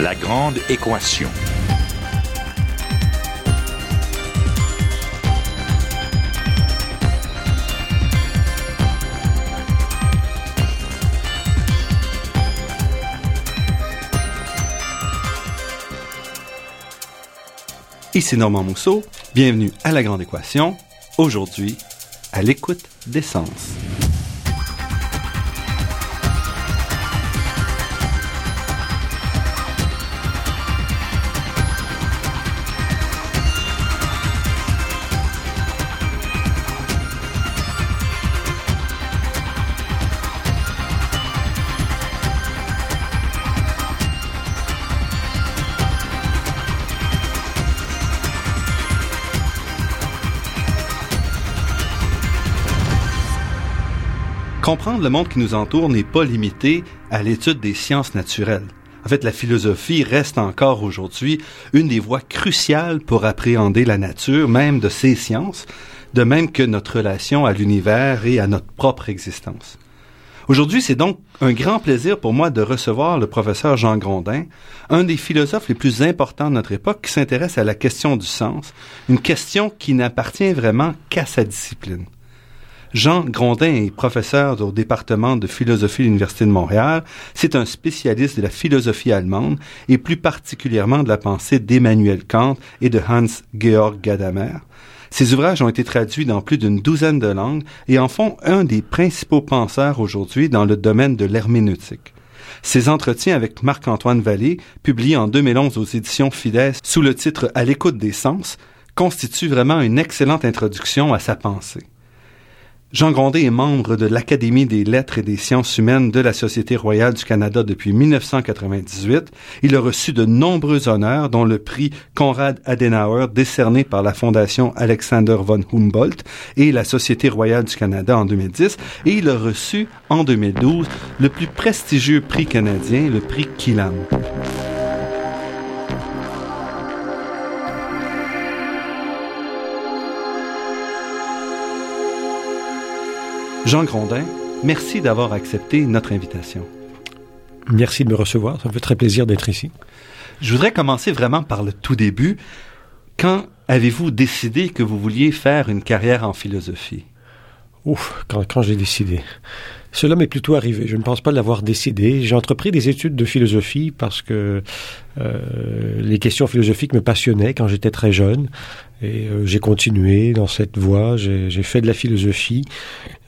La grande équation. Ici Normand Mousseau, bienvenue à La Grande Équation, aujourd'hui à l'écoute des sens. Comprendre le monde qui nous entoure n'est pas limité à l'étude des sciences naturelles. En fait, la philosophie reste encore aujourd'hui une des voies cruciales pour appréhender la nature, même de ces sciences, de même que notre relation à l'univers et à notre propre existence. Aujourd'hui, c'est donc un grand plaisir pour moi de recevoir le professeur Jean Grondin, un des philosophes les plus importants de notre époque qui s'intéresse à la question du sens, une question qui n'appartient vraiment qu'à sa discipline. Jean Grondin est professeur au département de philosophie de l'Université de Montréal. C'est un spécialiste de la philosophie allemande et plus particulièrement de la pensée d'Emmanuel Kant et de Hans-Georg Gadamer. Ses ouvrages ont été traduits dans plus d'une douzaine de langues et en font un des principaux penseurs aujourd'hui dans le domaine de l'herméneutique. Ses entretiens avec Marc-Antoine Vallée, publiés en 2011 aux éditions Fides sous le titre À l'écoute des sens, constituent vraiment une excellente introduction à sa pensée. Jean Grondet est membre de l'Académie des lettres et des sciences humaines de la Société royale du Canada depuis 1998. Il a reçu de nombreux honneurs, dont le prix Konrad Adenauer décerné par la Fondation Alexander von Humboldt et la Société royale du Canada en 2010. Et il a reçu en 2012 le plus prestigieux prix canadien, le prix Killam. Jean Grondin, merci d'avoir accepté notre invitation. Merci de me recevoir. Ça me fait très plaisir d'être ici. Je voudrais commencer vraiment par le tout début. Quand avez-vous décidé que vous vouliez faire une carrière en philosophie? Ouf, quand, quand j'ai décidé. Cela m'est plutôt arrivé. Je ne pense pas l'avoir décidé. J'ai entrepris des études de philosophie parce que euh, les questions philosophiques me passionnaient quand j'étais très jeune. Et euh, j'ai continué dans cette voie. J'ai fait de la philosophie.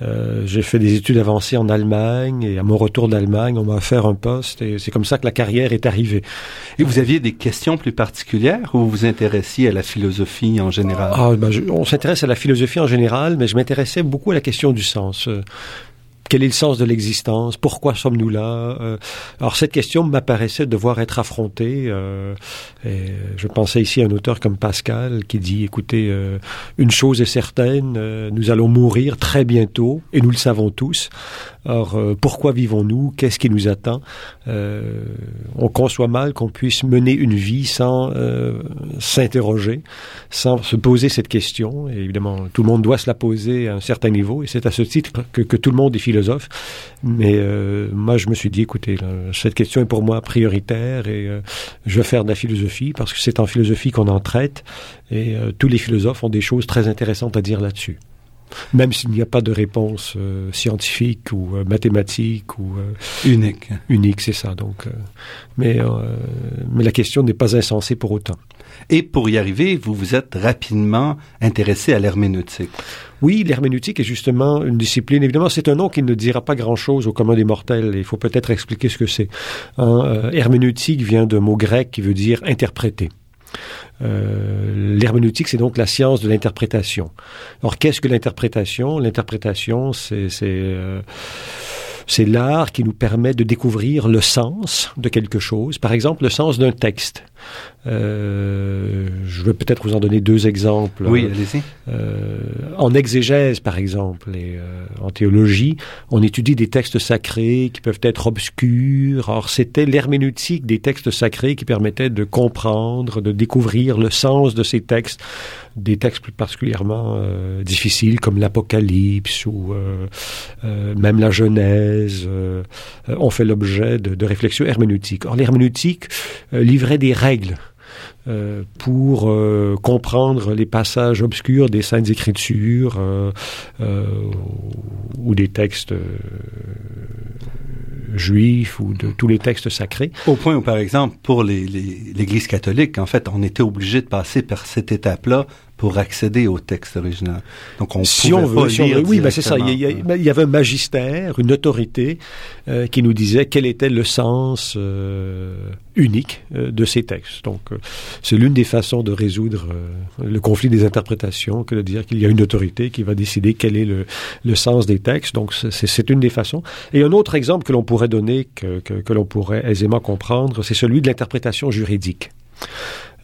Euh, j'ai fait des études avancées en Allemagne. Et à mon retour d'Allemagne, on m'a offert un poste. Et c'est comme ça que la carrière est arrivée. Et vous aviez des questions plus particulières ou vous vous intéressiez à la philosophie en général? Ah, ben, je, On s'intéresse à la philosophie en général, mais je m'intéressais beaucoup à la question du sens quel est le sens de l'existence? Pourquoi sommes-nous là? Euh, Alors cette question m'apparaissait devoir être affrontée. Euh, et je pensais ici à un auteur comme Pascal qui dit écoutez, euh, une chose est certaine, euh, nous allons mourir très bientôt et nous le savons tous. Alors euh, pourquoi vivons-nous? Qu'est-ce qui nous attend? On conçoit mal qu'on puisse mener une vie sans s'interroger, sans se poser cette question. Et évidemment, tout le monde doit se la poser à un certain niveau et c'est à ce titre que, que tout le monde est philosophe. Mais euh, moi, je me suis dit, écoutez, cette question est pour moi prioritaire et euh, je vais faire de la philosophie parce que c'est en philosophie qu'on en traite et euh, tous les philosophes ont des choses très intéressantes à dire là-dessus même s'il n'y a pas de réponse scientifique ou mathématique ou unique. Unique, c'est ça. Donc, mais mais la question n'est pas insensée pour autant. Et pour y arriver, vous vous êtes rapidement intéressé à l'herméneutique. Oui, l'herméneutique est justement une discipline. Évidemment, c'est un nom qui ne dira pas grand-chose au commun des mortels. Il faut peut-être expliquer ce que c'est. Hein, euh, herméneutique vient d'un mot grec qui veut dire interpréter. Euh, L'herméneutique, c'est donc la science de l'interprétation. Alors, qu'est-ce que l'interprétation? L'interprétation, euh, c'est l'art qui nous permet de découvrir le sens de quelque chose. Par exemple, le sens d'un texte. Euh, je vais peut-être vous en donner deux exemples. Oui, allez-y. Euh, en exégèse, par exemple, et euh, en théologie, on étudie des textes sacrés qui peuvent être obscurs. Or, c'était l'herméneutique des textes sacrés qui permettait de comprendre, de découvrir le sens de ces textes, des textes plus particulièrement difficiles comme l'Apocalypse ou même la Genèse ont fait l'objet de, de réflexions herméneutiques. Or, l'herméneutique livrait des règles euh, pour euh, comprendre les passages obscurs des Saintes Écritures euh, ou des textes juifs ou de tous les textes sacrés. Au point où, par exemple, pour l'Église catholique, en fait, on était obligé de passer par cette étape-là pour accéder au texte original. Donc on si on veut, si on veut, oui, ben c'est ça. Il y, il y, avait un magistère, une autorité euh, qui nous disait quel était le sens euh, unique euh, de ces textes. Donc c'est l'une des façons de résoudre le conflit des interprétations que de dire qu'il y a une autorité qui va décider quel est le, le sens des textes. Donc c'est une des façons. Et un autre exemple que l'on pourrait donner, que, que, que l'on pourrait aisément comprendre, c'est celui de l'interprétation juridique.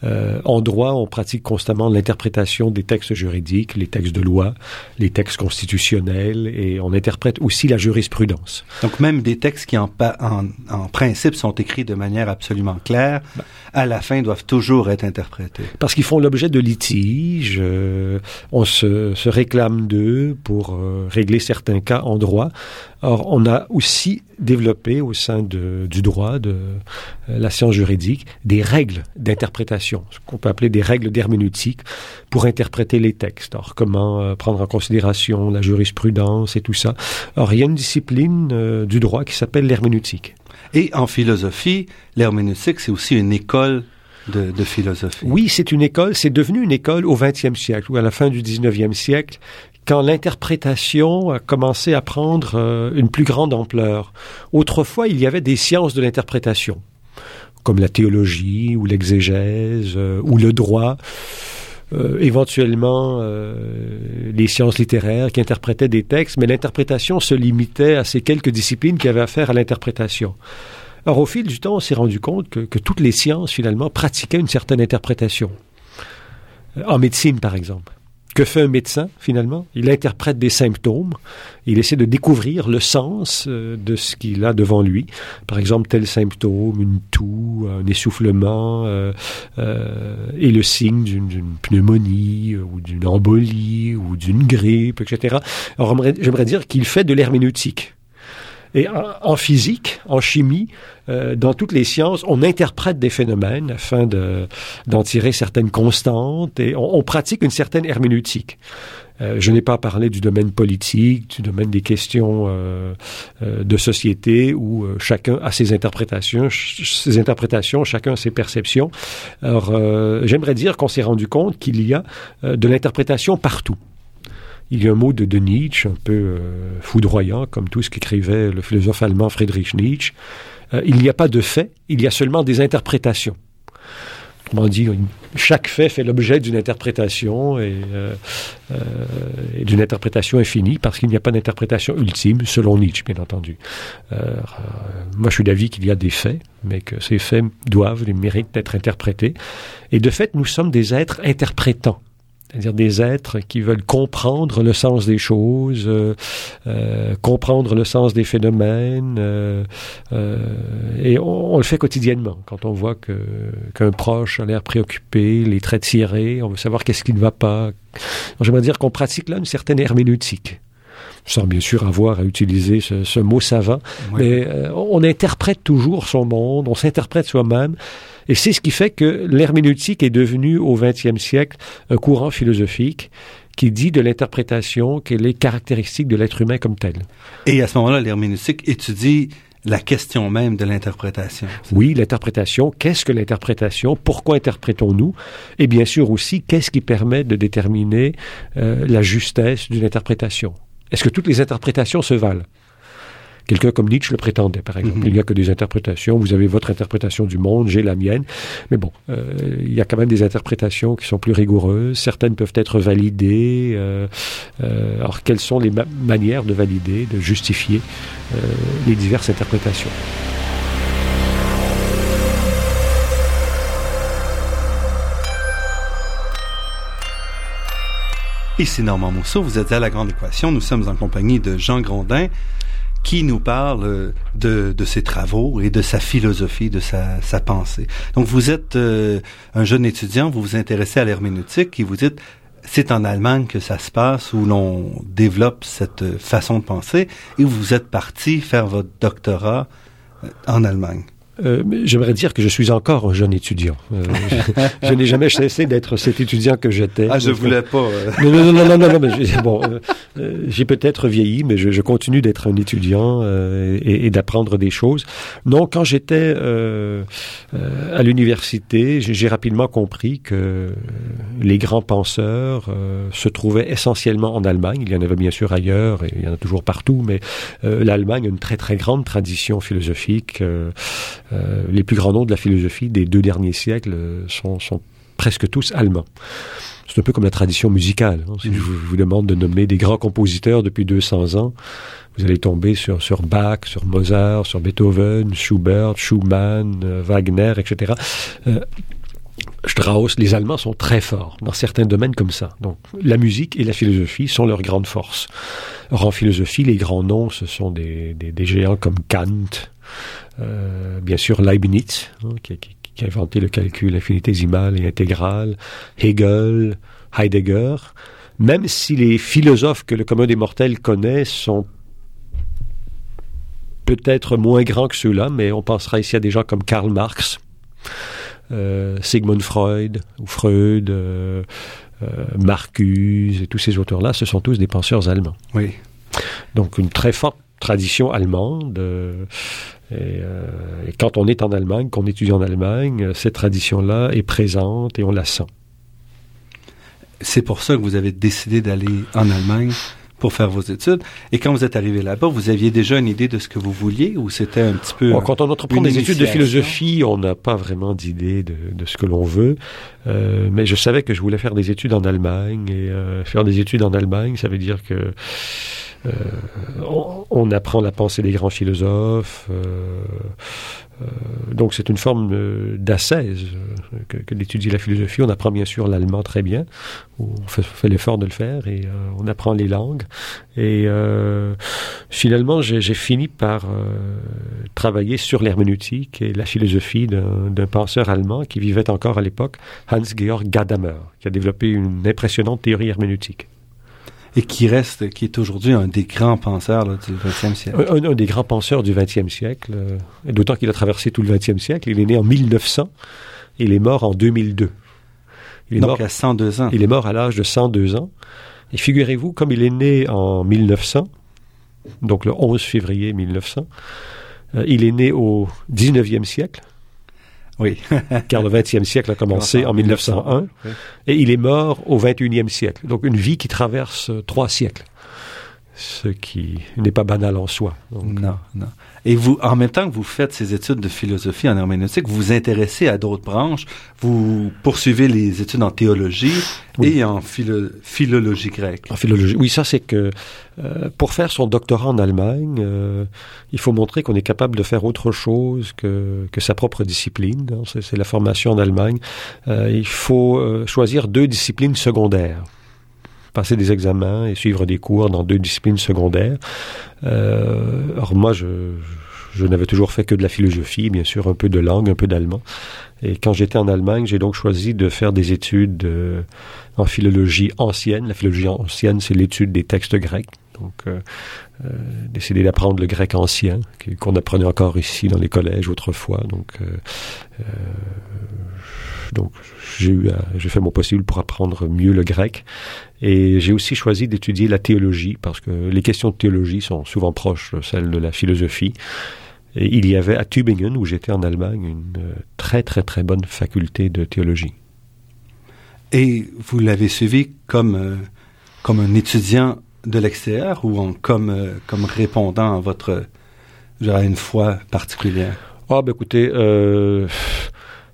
Euh, en droit, on pratique constamment l'interprétation des textes juridiques, les textes de loi, les textes constitutionnels, et on interprète aussi la jurisprudence. Donc même des textes qui en, en, principe sont écrits de manière absolument claire, ben. à la fin doivent toujours être interprétés. Parce qu'ils font l'objet de litiges, euh, on se, se réclame d'eux pour euh, régler certains cas en droit. Or, on a aussi développé au sein de, du droit, de euh, la science juridique, des règles d'interprétation, ce qu'on peut appeler des règles d'herméneutique pour interpréter les textes. Alors, comment euh, prendre en considération la jurisprudence et tout ça. Or, il y a une discipline euh, du droit qui s'appelle l'herméneutique. Et en philosophie, l'herméneutique, c'est aussi une école de, de, philosophie. Oui, c'est une école, c'est devenu une école au XXe siècle ou à la fin du XIXe siècle quand l'interprétation a commencé à prendre euh, une plus grande ampleur. Autrefois, il y avait des sciences de l'interprétation, comme la théologie ou l'exégèse euh, ou le droit. Euh, éventuellement les sciences littéraires qui interprétaient des textes, mais l'interprétation se limitait à ces quelques disciplines qui avaient affaire à l'interprétation. Or, au fil du temps, on s'est rendu compte que, toutes les sciences, finalement, pratiquaient une certaine interprétation. En médecine, par exemple. Que fait un médecin finalement? Il interprète des symptômes, il essaie de découvrir le sens euh, de ce qu'il a devant lui. Par exemple, tel symptôme, une toux, un essoufflement, euh, euh, est le signe d'une pneumonie ou d'une embolie ou d'une grippe, etc. J'aimerais dire qu'il fait de l'herméneutique. Et en, physique, en chimie, euh, dans toutes les sciences, on interprète des phénomènes afin de, d'en tirer certaines constantes et on, pratique une certaine herméneutique. Euh, je n'ai pas parlé du domaine politique, du domaine des questions euh, de société où chacun a ses interprétations, ses interprétations, chacun a ses perceptions. Alors, j'aimerais dire qu'on s'est rendu compte qu'il y a de l'interprétation partout. Il y a un mot de, Nietzsche, un peu euh, foudroyant, comme tout ce qu'écrivait le philosophe allemand Friedrich Nietzsche. Euh, il n'y a pas de fait, il y a seulement des interprétations. Autrement dit, chaque fait fait l'objet d'une interprétation et, euh, et d'une interprétation infinie, parce qu'il n'y a pas d'interprétation ultime, selon Nietzsche, bien entendu. moi, je suis d'avis qu'il y a des faits, mais que ces faits doivent et méritent d'être interprétés. Et de fait, nous sommes des êtres interprétants c'est-à-dire des êtres qui veulent comprendre le sens des choses, euh, euh, comprendre le sens des phénomènes, euh, et on, le fait quotidiennement. Quand on voit que qu'un proche a l'air préoccupé, les traits tirés, on veut savoir qu'est-ce qui ne va pas. J'aimerais dire qu'on pratique là une certaine herméneutique sans bien sûr avoir à utiliser ce, mot savant, mais on interprète toujours son monde, on s'interprète soi-même, et c'est ce qui fait que l'herméneutique est devenue au XXe siècle un courant philosophique qui dit de l'interprétation qu'elle est caractéristique de l'être humain comme tel. Et à ce moment-là, l'herméneutique étudie la question même de l'interprétation. Oui, l'interprétation. Qu'est-ce que l'interprétation? Pourquoi interprétons-nous? Et bien sûr aussi, qu'est-ce qui permet de déterminer euh, la justesse d'une interprétation? Est-ce que toutes les interprétations se valent? Quelqu'un comme Nietzsche le prétendait, par exemple. Mhm. Il n'y a que des interprétations. Vous avez votre interprétation du monde, j'ai la mienne. Mais bon, euh, il y a quand même des interprétations qui sont plus rigoureuses. Certaines peuvent être validées. Euh, euh, alors, quelles sont les manières de valider, de justifier les diverses interprétations? Ici Normand Mousseau, vous êtes à La Grande Équation. Nous sommes en compagnie de Jean Grondin qui nous parle euh, de, de ses travaux et de sa philosophie, de sa, pensée. Donc vous êtes euh, un jeune étudiant, vous vous intéressez à l'herméneutique et vous dites c'est en Allemagne que ça se passe, où l'on développe cette façon de penser, et vous êtes parti faire votre doctorat euh, en Allemagne. Euh, J'aimerais dire que je suis encore un jeune étudiant. Euh, je, je n'ai jamais cessé d'être cet étudiant que j'étais. Ah, je voulais pas. Euh... Non, non, non, non, non, non, mais j'ai, bon, euh, j'ai peut-être vieilli, mais je, je continue d'être un étudiant euh, et, et d'apprendre des choses. Non, quand j'étais à l'université, j'ai rapidement compris que les grands penseurs se trouvaient essentiellement en Allemagne. Il y en avait bien sûr ailleurs, et il y en a toujours partout, mais l'Allemagne a une très très grande tradition philosophique. Euh, les plus grands noms de la philosophie des deux derniers siècles sont, sont presque tous allemands. C'est un peu comme la tradition musicale. Hein. Si mmh. je vous demande de nommer des grands compositeurs depuis 200 ans, vous allez tomber sur, sur Bach, sur Mozart, sur Beethoven, Schubert, Schumann, euh, Wagner, etc. Euh, Strauss, les Allemands sont très forts dans certains domaines comme ça. Donc, la musique et la philosophie sont leurs grandes forces. Or, en philosophie, les grands noms, ce sont des, des, des géants comme Kant, euh, bien sûr Leibniz, hein, qui, qui, qui, a inventé le calcul infinitésimal et intégral, Hegel, Heidegger, même si les philosophes que le commun des mortels connaît sont peut-être moins grands que ceux-là, mais on pensera ici à des gens comme Karl Marx, euh, Sigmund Freud, ou Freud, euh, euh, Marcuse, et tous ces auteurs-là, ce sont tous des penseurs allemands. Oui. Donc une très forte tradition allemande. Euh, et, euh, et, quand on est en Allemagne, qu'on étudie en Allemagne, cette tradition-là est présente et on la sent. C'est pour ça que vous avez décidé d'aller en Allemagne pour faire vos études. Et quand vous êtes arrivé là-bas, vous aviez déjà une idée de ce que vous vouliez ou c'était un petit peu... Bon, quand on entreprend des études de philosophie, on n'a pas vraiment d'idée de, de, ce que l'on veut. Euh, mais je savais que je voulais faire des études en Allemagne. Et euh, faire des études en Allemagne, ça veut dire que euh, on, on, apprend la pensée des grands philosophes. Euh, euh, donc c'est une forme d'assaise que, que d'étudier la philosophie. On apprend bien sûr l'allemand très bien. On fait, fait l'effort de le faire et on apprend les langues. Et finalement, j'ai fini par travailler sur l'herméneutique et la philosophie d'un penseur allemand qui vivait encore à l'époque, Hans-Georg Gadamer, qui a développé une impressionnante théorie herméneutique et qui reste, qui est aujourd'hui un des grands penseurs là, du XXe siècle. Un, un, des grands penseurs du XXe siècle, euh, d'autant qu'il a traversé tout le XXe siècle. Il est né en 1900, et il est mort en 2002. Il est Donc mort à 102 ans. Il est mort à l'âge de 102 ans. Et figurez-vous, comme il est né en 1900, donc le 11 février 1900, euh, il est né au 19e siècle. Oui. car le 20e siècle a commencé en 1901 oui. et il est mort au 21e siècle. Donc une vie qui traverse trois siècles. Ce qui n'est pas banal en soi. Donc, non, non. Et vous, en même temps que vous faites ces études de philosophie en herméneutique, vous vous intéressez à d'autres branches. Vous poursuivez les études en théologie oui. et en philo philologie grecque. En philologie, oui, ça c'est que euh, pour faire son doctorat en Allemagne, euh, il faut montrer qu'on est capable de faire autre chose que, que sa propre discipline. C'est la formation en Allemagne. Euh, il faut euh, choisir deux disciplines secondaires passer des examens et suivre des cours dans deux disciplines secondaires. Euh, alors moi, je, je n'avais toujours fait que de la philosophie, bien sûr, un peu de langue, un peu d'allemand. Et quand j'étais en Allemagne, j'ai donc choisi de faire des études euh, en philologie ancienne. La philologie ancienne, c'est l'étude des textes grecs. Donc, euh, euh, d'apprendre le grec ancien, qu'on apprenait encore ici dans les collèges autrefois. Donc, euh, euh, donc j'ai fait mon possible pour apprendre mieux le grec. Et j'ai aussi choisi d'étudier la théologie parce que les questions de théologie sont souvent proches de celles de la philosophie. Et il y avait à Tübingen, où j'étais en Allemagne, une très très très bonne faculté de théologie. Et vous l'avez suivi comme, comme un étudiant de l'extérieur ou en, comme, euh, comme répondant à votre, à une foi particulière? Ah, ben écoutez, euh,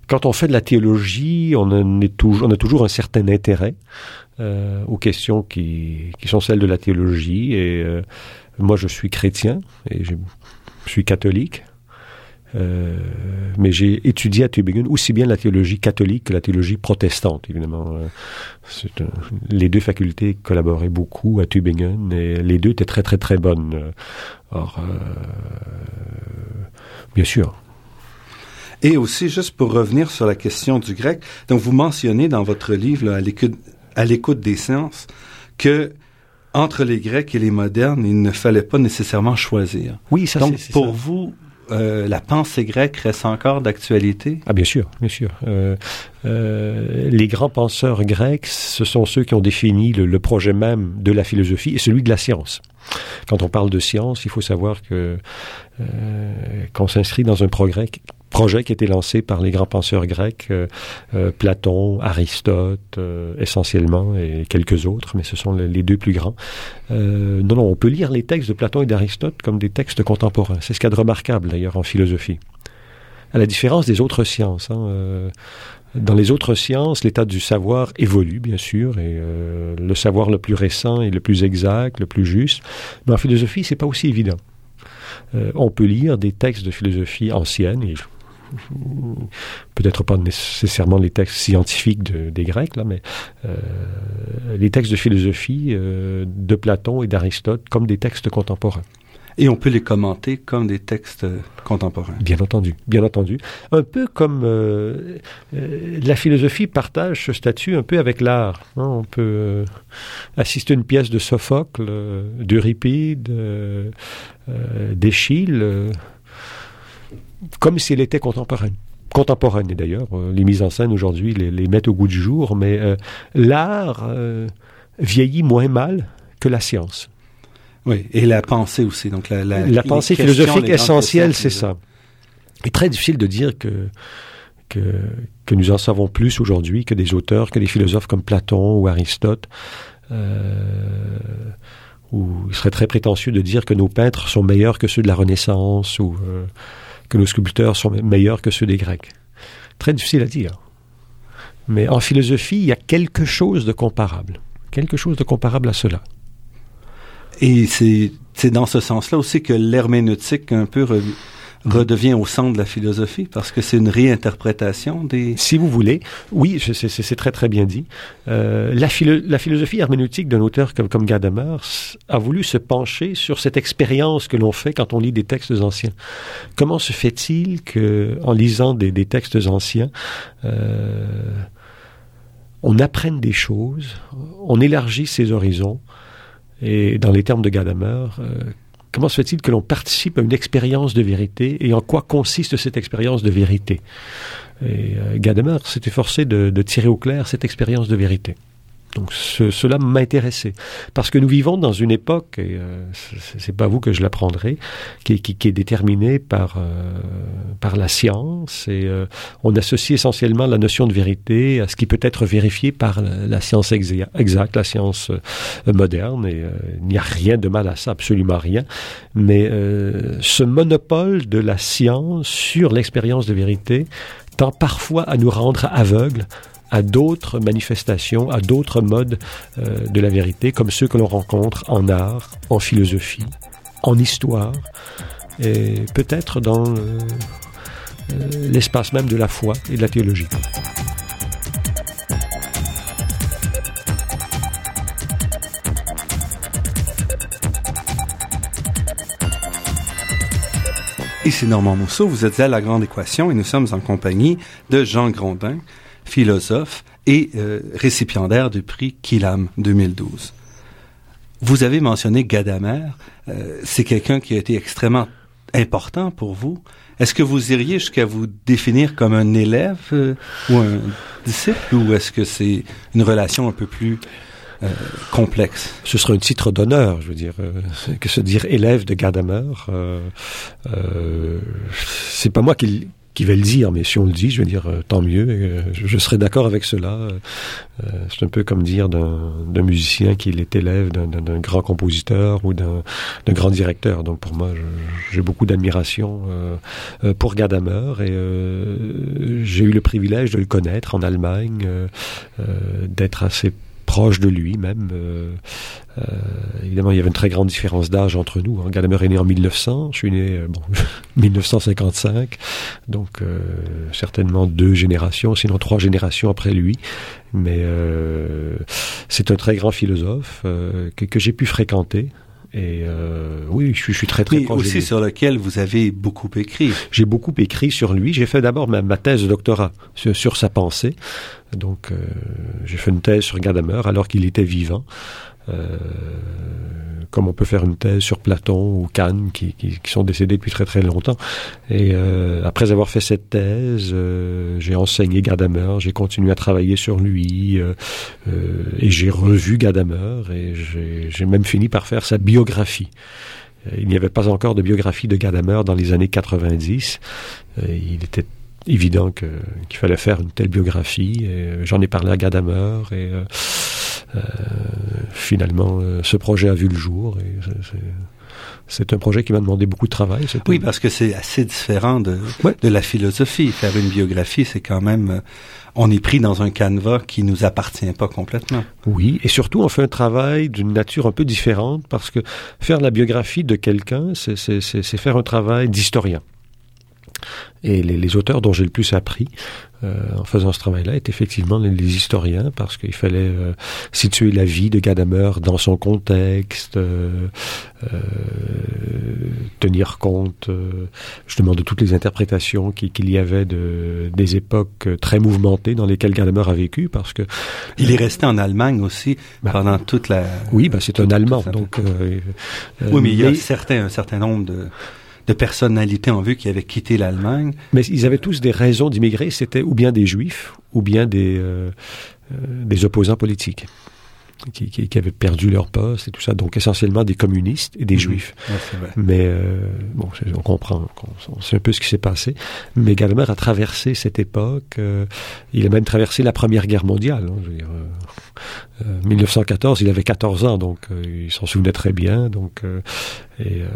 quand on fait de la théologie, on, en est toujours, on a toujours un certain intérêt euh, aux questions qui, qui, sont celles de la théologie. Et euh, moi, je suis chrétien et je, je suis catholique. Euh, mais j'ai étudié à Tübingen aussi bien la théologie catholique que la théologie protestante, évidemment. Euh, les deux facultés collaboraient beaucoup à Tübingen et les deux étaient très très très bonnes. Or, bien sûr, et aussi, juste pour revenir sur la question du grec, donc vous mentionnez dans votre livre, là, à l'écoute des sciences, que entre les Grecs et les modernes, il ne fallait pas nécessairement choisir. Oui, ça Donc, pour vous, euh, la pensée grecque reste encore d'actualité? Ah bien sûr, bien sûr. Euh, euh, les grands penseurs grecs, ce sont ceux qui ont défini le, le, projet même de la philosophie et celui de la science. Quand on parle de science, il faut savoir que qu'on s'inscrit dans un progrès projet qui été lancé par les grands penseurs grecs, euh, euh, Platon, Aristote, euh, essentiellement, et quelques autres, mais ce sont les deux plus grands. non, non, on peut lire les textes de Platon et d'Aristote comme des textes contemporains. C'est ce qu'il y a de remarquable, d'ailleurs, en philosophie. À la différence des autres sciences. Hein, dans les autres sciences, l'état du savoir évolue, bien sûr, et le savoir le plus récent est le plus exact, le plus juste. Mais en philosophie, c'est pas aussi évident. on peut lire des textes de philosophie anciennes, et peut-être pas nécessairement les textes scientifiques des Grecs, là, mais euh, les textes de philosophie euh, de Platon et d'Aristote comme des textes contemporains. Et on peut les commenter comme des textes contemporains. Bien entendu, bien entendu. Un peu comme euh, la philosophie partage ce statut un peu avec l'art. Hein. On peut assister à une pièce de Sophocle, d'Euripide, d'Échille comme si elle était contemporaine contemporaine d'ailleurs. Euh, les mises en scène aujourd'hui les, les, mettent au goût du jour, mais euh, l'art euh, vieillit moins mal que la science. Oui, et la pensée aussi. Donc la, la, la pensée philosophique essentielle, c'est ça. Il est très difficile de dire que, que, que nous en savons plus aujourd'hui que des auteurs, que des philosophes comme Platon ou Aristote. Ou il serait très prétentieux de dire que nos peintres sont meilleurs que ceux de la Renaissance ou que nos sculpteurs sont meilleurs que ceux des Grecs. Très difficile à dire. Mais en philosophie, il y a quelque chose de comparable. Quelque chose de comparable à cela. Et c'est dans ce sens-là aussi que l'herméneutique un peu redevient au centre de la philosophie parce que c'est une réinterprétation des... Si vous voulez, oui, c'est très très bien dit. Euh, la, philo la, philosophie herméneutique d'un auteur comme, Gadamer a voulu se pencher sur cette expérience que l'on fait quand on lit des textes anciens. Comment se fait-il que, en lisant des, des textes anciens, euh, on apprenne des choses, on élargit ses horizons, et dans les termes de Gadamer, euh, Comment se fait-il que l'on participe à une expérience de vérité et en quoi consiste cette expérience de vérité? Et euh, Gadamer s'est efforcé de, de tirer au clair cette expérience de vérité. Donc cela m'intéressait parce que nous vivons dans une époque, et euh, c'est pas vous que je l'apprendrai, qui, qui, qui, est déterminée par euh, par la science et euh, on associe essentiellement la notion de vérité à ce qui peut être vérifié par la, science exacte, la science euh, moderne. Et euh, il n'y a rien de mal à ça, absolument rien. Mais ce monopole de la science sur l'expérience de vérité tend parfois à nous rendre aveugles à d'autres manifestations, à d'autres modes euh, de la vérité, comme ceux que l'on rencontre en art, en philosophie, en histoire, et peut-être dans euh, euh, l'espace même de la foi et de la théologie. Ici Normand Mousseau, vous êtes à La Grande Équation et nous sommes en compagnie de Jean Grondin, philosophe et euh, récipiendaire du prix Kilam 2012. Vous avez mentionné Gadamer. Euh, c'est quelqu'un qui a été extrêmement important pour vous. Est-ce que vous iriez jusqu'à vous définir comme un élève euh, ou un disciple ou est-ce que c'est une relation un peu plus complexe? Ce serait un titre d'honneur, je veux dire, que se dire élève de Gadamer. Euh, c'est pas moi qui, qui vais le dire, mais si on le dit, je veux dire, euh, tant mieux. Euh, je, je, serais d'accord avec cela. Euh, c'est un peu comme dire d'un musicien qu'il est élève d'un grand compositeur ou d'un grand directeur. Donc pour moi, j'ai beaucoup d'admiration pour Gadamer et j'ai eu le privilège de le connaître en Allemagne, d'être assez proche de lui même. Euh, euh, évidemment, il y avait une très grande différence d'âge entre nous. Hein. Gadamer est né en 1900, je suis né bon 1955, donc certainement deux générations, sinon trois générations après lui. Mais c'est un très grand philosophe que j'ai pu fréquenter. Et euh, oui, je suis, très très proche aussi sur lequel vous avez beaucoup écrit. J'ai beaucoup écrit sur lui. J'ai fait d'abord ma, thèse de doctorat sur, sa pensée. Donc, euh, j'ai fait une thèse sur Gadamer alors qu'il était vivant. Euh, comme on peut faire une thèse sur Platon ou Kant, qui, qui, qui sont décédés depuis très très longtemps. Et euh, après avoir fait cette thèse, euh, j'ai enseigné Gadamer, j'ai continué à travailler sur lui, euh, euh et j'ai revu Gadamer, et j'ai même fini par faire sa biographie. Il n'y avait pas encore de biographie de Gadamer dans les années 90. il était évident qu'il fallait faire une telle biographie. J'en ai parlé à Gadamer et euh, finalement, euh, ce projet a vu le jour et c'est un projet qui m'a demandé beaucoup de travail. Oui, parce que c'est assez différent de, de la philosophie. Faire une biographie, c'est quand même, euh, on est pris dans un canevas qui nous appartient pas complètement. Oui, et surtout, on fait un travail d'une nature un peu différente parce que faire la biographie de quelqu'un, c'est faire un travail d'historien. Et les, les auteurs dont j'ai le plus appris euh, en faisant ce travail-là étaient effectivement les, historiens, parce qu'il fallait euh, situer la vie de Gadamer dans son contexte, euh, tenir compte justement de toutes les interprétations qu'il y avait de, des époques très mouvementées dans lesquelles Gadamer a vécu, parce que... Il est resté en Allemagne aussi bah, pendant toute la... Oui, bah, c'est un Allemand, donc... oui, mais il y a certains, un certain nombre de de personnalités en vue qui avaient quitté l'Allemagne. Mais ils avaient tous des raisons d'immigrer. C'était ou bien des juifs ou bien des, euh, euh, des opposants politiques. Qui, qui, qui, avaient perdu leur poste et tout ça. Donc essentiellement des communistes et des mhm. juifs. Mais euh, bon, on comprend, c'est un peu ce qui s'est passé. Mais Gadamer a traversé cette époque. Euh, il a même traversé la Première Guerre mondiale. Hein, je veux dire, 1914, il avait 14 ans, donc il s'en souvenait très bien. Donc et euh,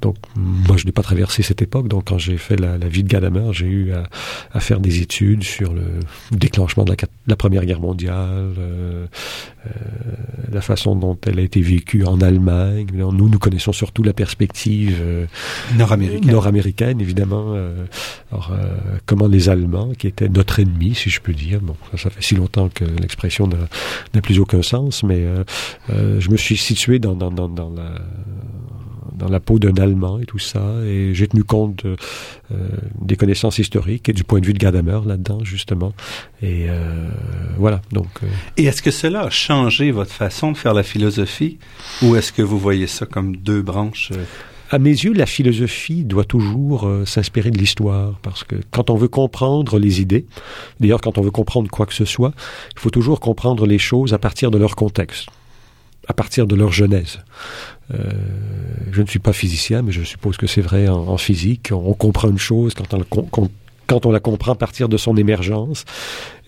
donc, moi, je n'ai pas traversé cette époque. Donc, quand j'ai fait la, la, vie de Gadamer, j'ai eu à, à, faire des études sur le déclenchement de la, la Première Guerre mondiale, euh, euh, la façon dont elle a été vécue en Allemagne. Nous, nous connaissons surtout la perspective euh, nord-américaine, évidemment. Euh, alors, comment les Allemands, qui étaient notre ennemi, si je peux dire, bon, ça, ça fait si longtemps que l'expression n'a plus aucun sens, mais je me suis situé dans, dans, la dans la peau d'un Allemand et tout ça, et j'ai tenu compte euh, des connaissances historiques et du point de vue de Gadamer là-dedans, justement. Et euh, voilà, donc... Euh, et est-ce que cela a changé votre façon de faire la philosophie, ou est-ce que vous voyez ça comme deux branches à mes yeux, la philosophie doit toujours s'inspirer de l'histoire, parce que quand on veut comprendre les idées, d'ailleurs quand on veut comprendre quoi que ce soit, il faut toujours comprendre les choses à partir de leur contexte à partir de leur genèse. Euh, je ne suis pas physicien, mais je suppose que c'est vrai en, physique. On comprend une chose quand on, quand on la comprend à partir de son émergence.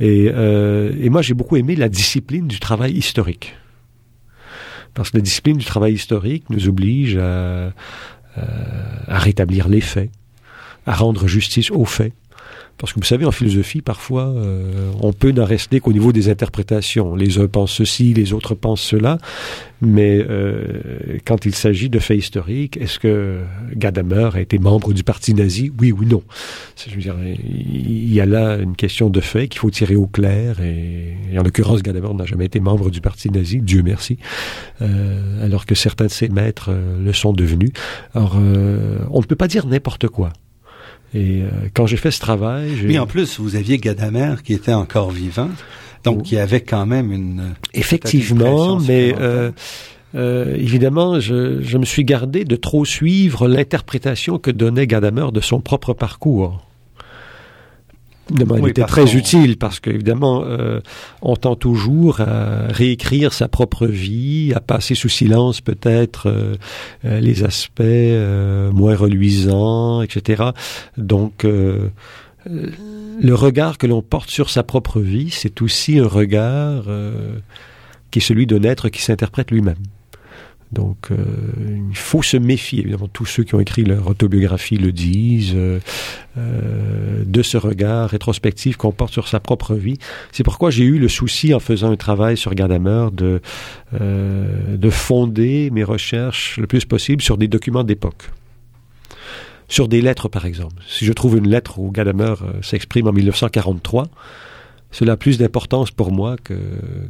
Et, euh, et moi, j'ai beaucoup aimé la discipline du travail historique. Parce que la discipline du travail historique nous oblige à, à rétablir les faits, à rendre justice aux faits, parce que vous savez, en philosophie, parfois, euh, on peut n'en rester qu'au niveau des interprétations. Les uns pensent ceci, les autres pensent cela. Mais euh, quand il s'agit de faits historiques, est-ce que Gadamer a été membre du parti nazi? Oui ou non? Je veux dire, il y a là une question de fait qu'il faut tirer au clair. Et, en l'occurrence, Gadamer n'a jamais été membre du parti nazi, Dieu merci. Euh, alors que certains de ses maîtres le sont devenus. Alors, on ne peut pas dire n'importe quoi. Et euh, quand j'ai fait ce travail... Mais en plus, vous aviez Gadamer qui était encore vivant, donc il y avait quand même une... Effectivement, mais... Euh, euh, évidemment, je, je, me suis gardé de trop suivre l'interprétation que donnait Gadamer de son propre parcours. Il était très utile parce qu'évidemment, euh, on tend toujours à réécrire sa propre vie, à passer sous silence peut-être euh, euh, les aspects euh, moins reluisants, etc. Donc, le regard que l'on porte sur sa propre vie, c'est aussi un regard qui est celui d'un être qui s'interprète lui-même. Donc, euh, il faut se méfier. Évidemment, tous ceux qui ont écrit leur autobiographie le disent euh, euh, de ce regard rétrospectif qu'on porte sur sa propre vie. C'est pourquoi j'ai eu le souci, en faisant un travail sur Gadamer, de de fonder mes recherches le plus possible sur des documents d'époque sur des lettres, par exemple. Si je trouve une lettre où Gadamer s'exprime en 1943, cela a plus d'importance pour moi que,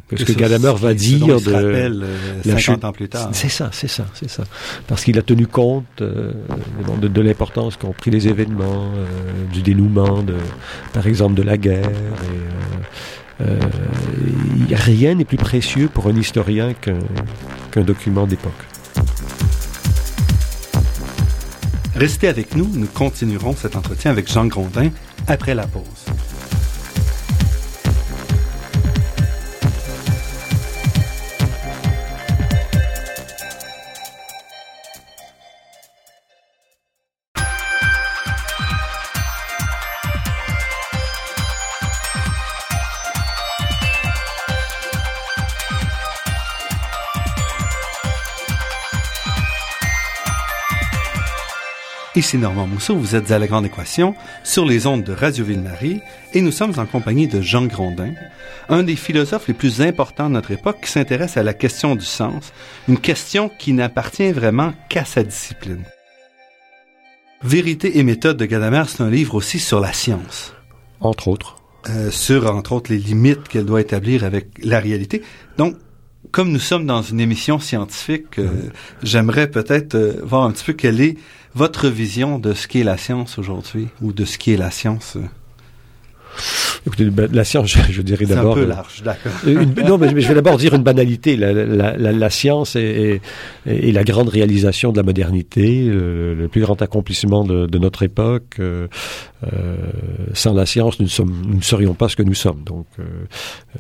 que, ce que Gadamer va dire de rappelle, euh, 50 ans plus tard. C'est ça, c'est ça, c'est ça. Parce qu'il a tenu compte euh, de, de l'importance qu'ont pris les événements, euh, du dénouement, de, par exemple, de la guerre. Et, euh, rien n'est plus précieux pour un historien qu'un qu'un document d'époque. Restez avec nous, nous continuerons cet entretien avec Jean Grondin après la pause. Ici Normand Mousseau, vous êtes à La Grande Équation sur les ondes de Radio Ville-Marie et nous sommes en compagnie de Jean Grondin, un des philosophes les plus importants de notre époque qui s'intéresse à la question du sens, une question qui n'appartient vraiment qu'à sa discipline. Vérité et méthode de Gadamer, c'est un livre aussi sur la science. Entre autres. Euh, sur, entre autres, les limites qu'elle doit établir avec la réalité. Donc, comme nous sommes dans une émission scientifique, euh, j'aimerais peut-être euh, voir un petit peu quelle est votre vision de ce qu'est la science aujourd'hui ou de ce qui est la science. Écoutez, ben, la science, je, dirais d'abord. C'est un peu large, d'accord. non, mais je vais d'abord dire une banalité. La, la, la, la science est, est, est, la grande réalisation de la modernité, le, le plus grand accomplissement de, de notre époque. Euh, euh, sans la science, nous ne, sommes, nous ne serions pas ce que nous sommes. Donc, euh,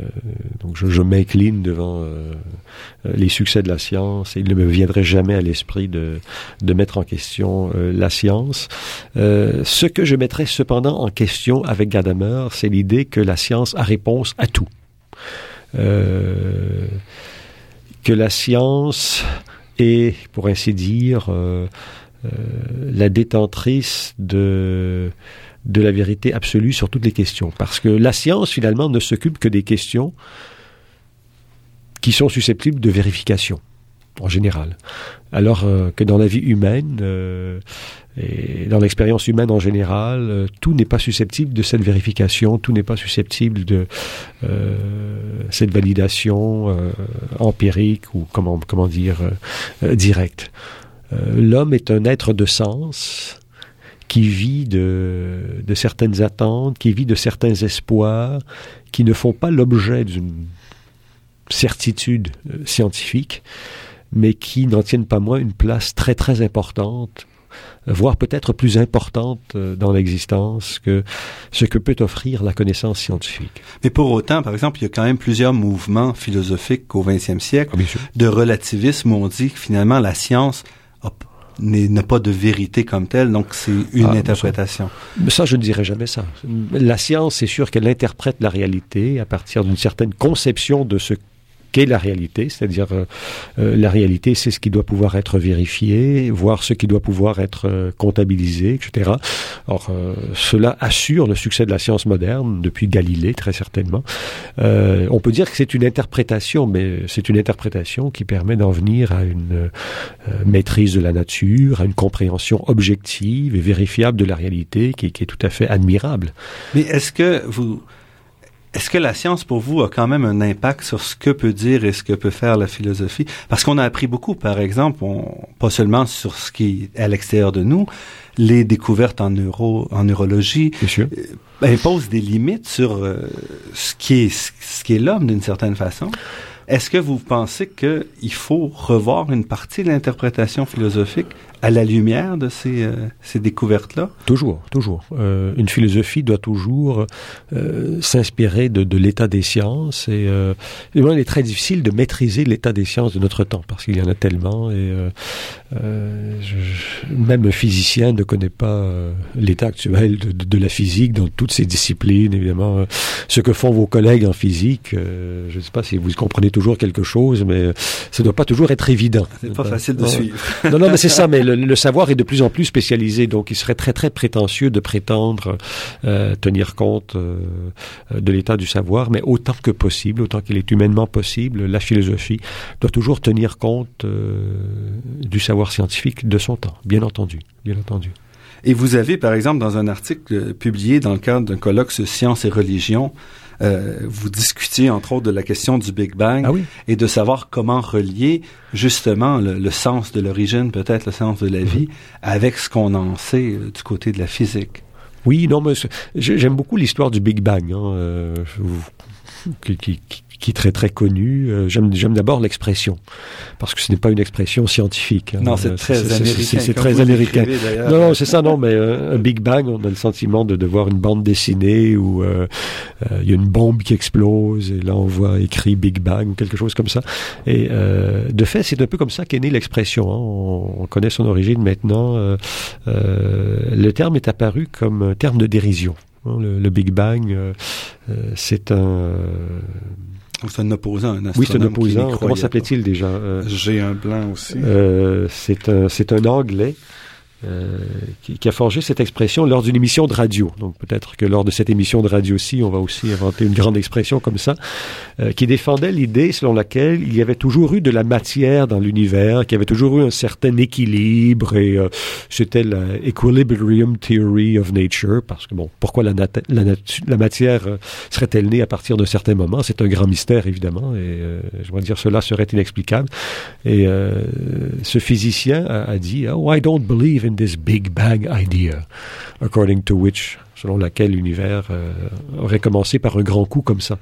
euh donc je, je m'incline devant euh, les succès de la science. Et il ne me viendrait jamais à l'esprit de, de mettre en question euh, la science. ce que je mettrais cependant en question avec Gadamer, c'est l'idée que la science a réponse à tout. que la science est, pour ainsi dire, la détentrice de la vérité absolue sur toutes les questions. Parce que la science, finalement, ne s'occupe que des questions qui sont susceptibles de vérification, en général. Alors euh, que dans la vie humaine, euh, et dans l'expérience humaine en général, euh, tout n'est pas susceptible de cette vérification, tout n'est pas susceptible de euh, cette validation euh, empirique ou comment, comment dire directe. L'homme est un être de sens, qui vit de, de certaines attentes, qui vit de certains espoirs, qui ne font pas l'objet d'une certitude euh, scientifique, mais qui n'en tiennent pas moins une place très très importante voire peut-être plus importante euh, dans l'existence que ce que peut offrir la connaissance scientifique. Mais pour autant, par exemple, il y a quand même plusieurs mouvements philosophiques au XXe siècle ah, de relativisme où on dit que finalement la science n'a pas de vérité comme telle, donc c'est une ah, interprétation. Mais ça, je ne dirais jamais ça. La science, c'est sûr qu'elle interprète la réalité à partir d'une certaine conception de ce qu'est la réalité, c'est-à-dire euh, euh, la réalité, c'est ce qui doit pouvoir être vérifié, voir ce qui doit pouvoir être euh, comptabilisé, etc. Or, cela assure le succès de la science moderne depuis Galilée, très certainement. On peut dire que c'est une interprétation, mais c'est une interprétation qui permet d'en venir à une maîtrise de la nature, à une compréhension objective et vérifiable de la réalité, qui, qui est tout à fait admirable. Mais est-ce que vous est-ce que la science, pour vous, a quand même un impact sur ce que peut dire et ce que peut faire la philosophie? Parce qu'on a appris beaucoup, par exemple, on, pas seulement sur ce qui est à l'extérieur de nous, les découvertes en neuro, en neurologie euh, imposent des limites sur euh, ce qui est ce qui est l'homme d'une certaine façon. Est-ce que vous pensez qu'il faut revoir une partie de l'interprétation philosophique à la lumière de ces, euh, ces découvertes-là? Toujours, toujours. Euh, une philosophie doit toujours euh, s'inspirer de, de l'état des sciences et euh, il est très difficile de maîtriser l'état des sciences de notre temps parce qu'il y en a tellement et euh, euh, je, même un physicien ne connaît pas l'état actuel de, de, de, la physique dans toutes ses disciplines, évidemment. Ce que font vos collègues en physique, je ne sais pas si vous comprenez toujours quelque chose, mais ça ne doit pas toujours être évident. C'est pas facile de suivre. non, non, mais c'est ça. Mais le, savoir est de plus en plus spécialisé, donc il serait très très prétentieux de prétendre euh, tenir compte euh, de l'état du savoir, mais autant que possible, autant qu'il est humainement possible, la philosophie doit toujours tenir compte euh, du savoir scientifique de son temps, bien entendu, bien entendu. Et vous avez, par exemple, dans un article publié dans le cadre d'un colloque sur sciences et religion, euh, vous discutiez entre autres de la question du Big Bang ah et de savoir comment relier justement le, sens de l'origine, peut-être le sens de la vie, avec ce qu'on en sait euh, du côté de la physique. Oui, non, mais j'aime beaucoup l'histoire du Big Bang. Hein, euh, qui, qui, qui est très très connu. Euh, j'aime j'aime d'abord l'expression parce que ce n'est pas une expression scientifique. Hein. Non, c'est très américain. C'est très américain. Non, non, c'est ça. Non, mais euh, un Big Bang, on a le sentiment de, de voir une bande dessinée où euh, il y a une bombe qui explose et là on voit écrit Big Bang ou quelque chose comme ça. Et de fait, c'est un peu comme ça qu'est née l'expression. Hein. On, on, connaît son origine maintenant. le terme est apparu comme un terme de dérision. Hein. Le, le, Big Bang, c'est un c'est un opposant, un Oui, c'est un opposant. Comment s'appelait-il déjà euh, J'ai un blanc aussi. Euh, c'est un, c'est un Anglais euh, qui, qui, a forgé cette expression lors d'une émission de radio. Donc peut-être que lors de cette émission de radio-ci, on va aussi inventer une grande expression comme ça, euh, qui défendait l'idée selon laquelle il y avait toujours eu de la matière dans l'univers, qu'il y avait toujours eu un certain équilibre, et euh, c'était la Theory of Nature, parce que bon, pourquoi la, la, la matière euh, serait-elle née à partir d'un certain moment? C'est un grand mystère évidemment, et je dois dire cela serait inexplicable. Et ce physicien a, a dit, oh, I don't believe in this Big Bang idea, according to which, selon laquelle l'univers euh, aurait commencé par un grand coup comme ça.